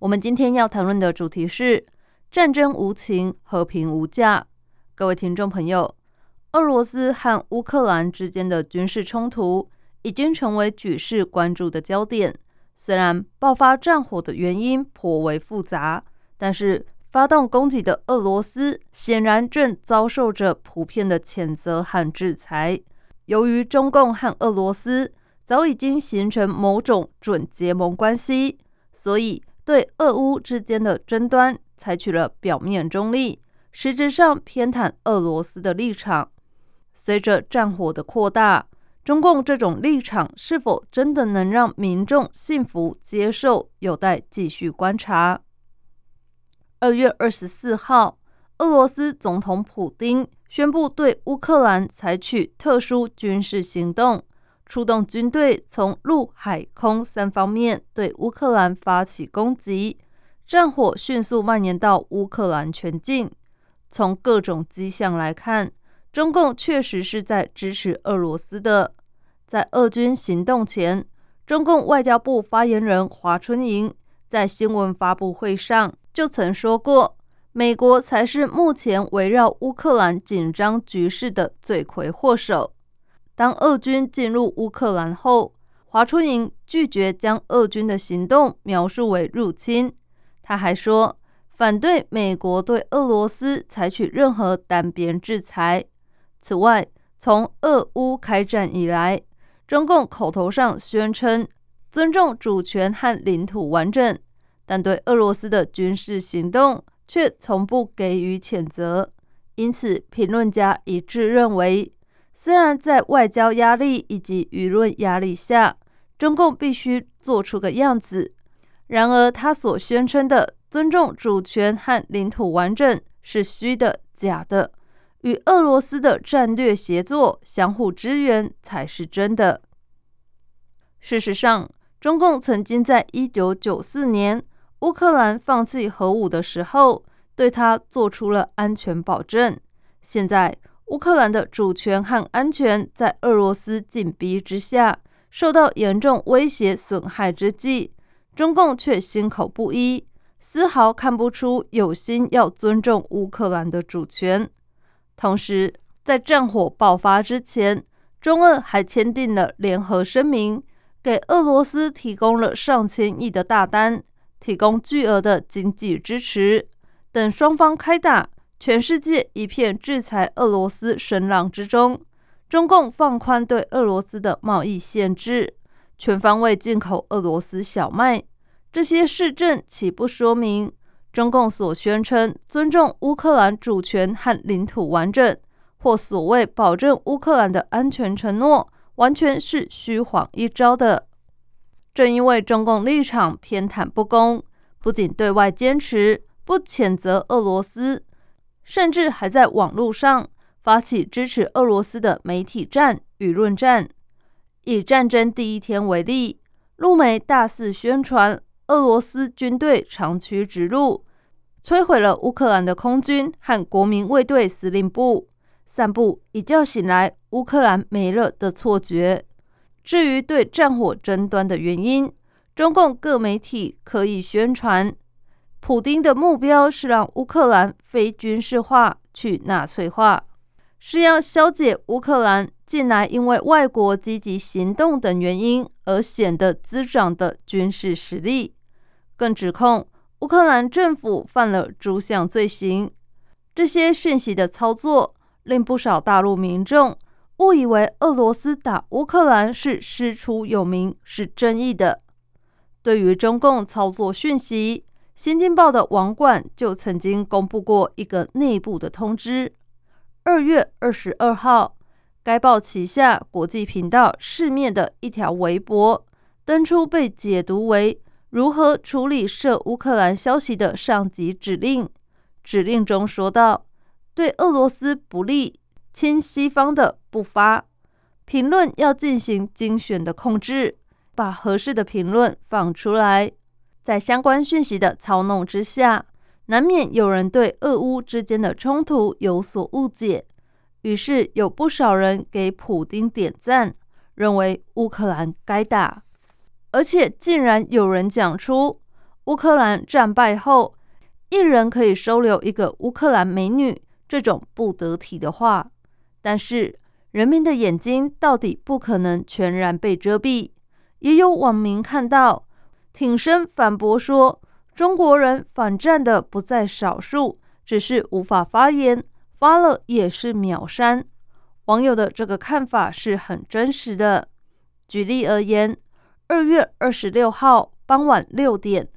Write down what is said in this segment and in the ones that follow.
我们今天要谈论的主题是战争无情，和平无价。各位听众朋友，俄罗斯和乌克兰之间的军事冲突已经成为举世关注的焦点。虽然爆发战火的原因颇为复杂，但是发动攻击的俄罗斯显然正遭受着普遍的谴责和制裁。由于中共和俄罗斯早已经形成某种准结盟关系，所以对俄乌之间的争端采取了表面中立，实质上偏袒俄罗斯的立场。随着战火的扩大，中共这种立场是否真的能让民众信服接受，有待继续观察。二月二十四号，俄罗斯总统普京宣布对乌克兰采取特殊军事行动。出动军队从陆海空三方面对乌克兰发起攻击，战火迅速蔓延到乌克兰全境。从各种迹象来看，中共确实是在支持俄罗斯的。在俄军行动前，中共外交部发言人华春莹在新闻发布会上就曾说过：“美国才是目前围绕乌克兰紧张局势的罪魁祸首。”当俄军进入乌克兰后，华春莹拒绝将俄军的行动描述为入侵。他还说，反对美国对俄罗斯采取任何单边制裁。此外，从俄乌开战以来，中共口头上宣称尊重主权和领土完整，但对俄罗斯的军事行动却从不给予谴责。因此，评论家一致认为。虽然在外交压力以及舆论压力下，中共必须做出个样子，然而他所宣称的尊重主权和领土完整是虚的、假的，与俄罗斯的战略协作、相互支援才是真的。事实上，中共曾经在一九九四年乌克兰放弃核武的时候，对他做出了安全保证。现在。乌克兰的主权和安全在俄罗斯紧逼之下，受到严重威胁损害之际，中共却心口不一，丝毫看不出有心要尊重乌克兰的主权。同时，在战火爆发之前，中俄还签订了联合声明，给俄罗斯提供了上千亿的大单，提供巨额的经济支持。等双方开打。全世界一片制裁俄罗斯声浪之中，中共放宽对俄罗斯的贸易限制，全方位进口俄罗斯小麦。这些市政岂不说明中共所宣称尊重乌克兰主权和领土完整，或所谓保证乌克兰的安全承诺，完全是虚晃一招的？正因为中共立场偏袒不公，不仅对外坚持不谴责俄罗斯。甚至还在网络上发起支持俄罗斯的媒体战、舆论战。以战争第一天为例，陆媒大肆宣传俄罗斯军队长驱直入，摧毁了乌克兰的空军和国民卫队司令部，散布一觉醒来乌克兰没了的错觉。至于对战火争端的原因，中共各媒体可以宣传。普丁的目标是让乌克兰非军事化、去纳粹化，是要消解乌克兰近来因为外国积极行动等原因而显得滋长的军事实力，更指控乌克兰政府犯了诸项罪行。这些讯息的操作令不少大陆民众误以为俄罗斯打乌克兰是师出有名、是正义的。对于中共操作讯息，《新京报》的网管就曾经公布过一个内部的通知。二月二十二号，该报旗下国际频道市面的一条微博登出，被解读为如何处理涉乌克兰消息的上级指令。指令中说道：“对俄罗斯不利、亲西方的不发评论，要进行精选的控制，把合适的评论放出来。在相关讯息的操弄之下，难免有人对俄乌之间的冲突有所误解，于是有不少人给普丁点赞，认为乌克兰该打。”而且竟然有人讲出乌克兰战败后，一人可以收留一个乌克兰美女这种不得体的话。但是人民的眼睛到底不可能全然被遮蔽。也有网民看到挺身反驳说，中国人反战的不在少数，只是无法发言，发了也是秒删。网友的这个看法是很真实的。举例而言。二月二十六号傍晚六点，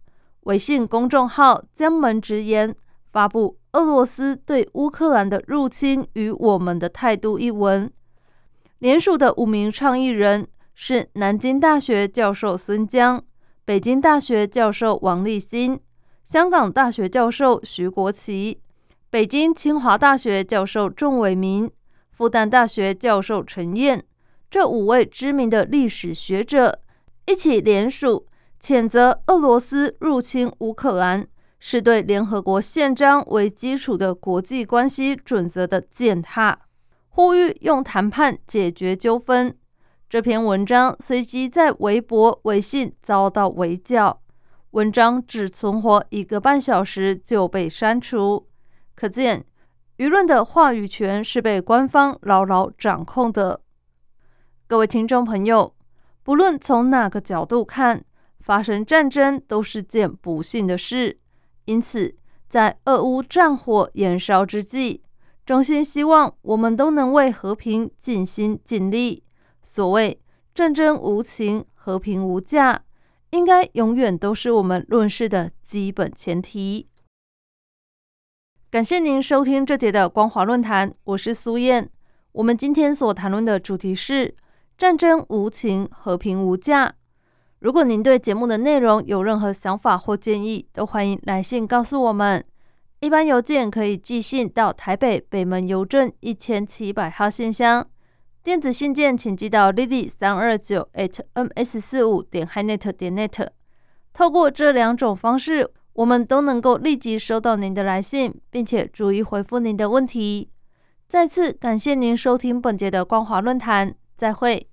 微信公众号“江门直言”发布“俄罗斯对乌克兰的入侵与我们的态度”一文。联署的五名倡议人是南京大学教授孙江、北京大学教授王立新、香港大学教授徐国奇、北京清华大学教授仲伟民、复旦大学教授陈燕这五位知名的历史学者。一起联署谴责俄罗斯入侵乌克兰，是对联合国宪章为基础的国际关系准则的践踏，呼吁用谈判解决纠纷。这篇文章随即在微博、微信遭到围剿，文章只存活一个半小时就被删除。可见，舆论的话语权是被官方牢牢掌控的。各位听众朋友。不论从哪个角度看，发生战争都是件不幸的事。因此，在俄乌战火燃烧之际，衷心希望我们都能为和平尽心尽力。所谓“战争无情，和平无价”，应该永远都是我们论事的基本前提。感谢您收听这节的光华论坛，我是苏燕。我们今天所谈论的主题是。战争无情，和平无价。如果您对节目的内容有任何想法或建议，都欢迎来信告诉我们。一般邮件可以寄信到台北北门邮政一千七百号信箱，电子信件请寄到 lily 三二九 at ms 四五点 hinet 点 net。透过这两种方式，我们都能够立即收到您的来信，并且逐一回复您的问题。再次感谢您收听本节的光华论坛，再会。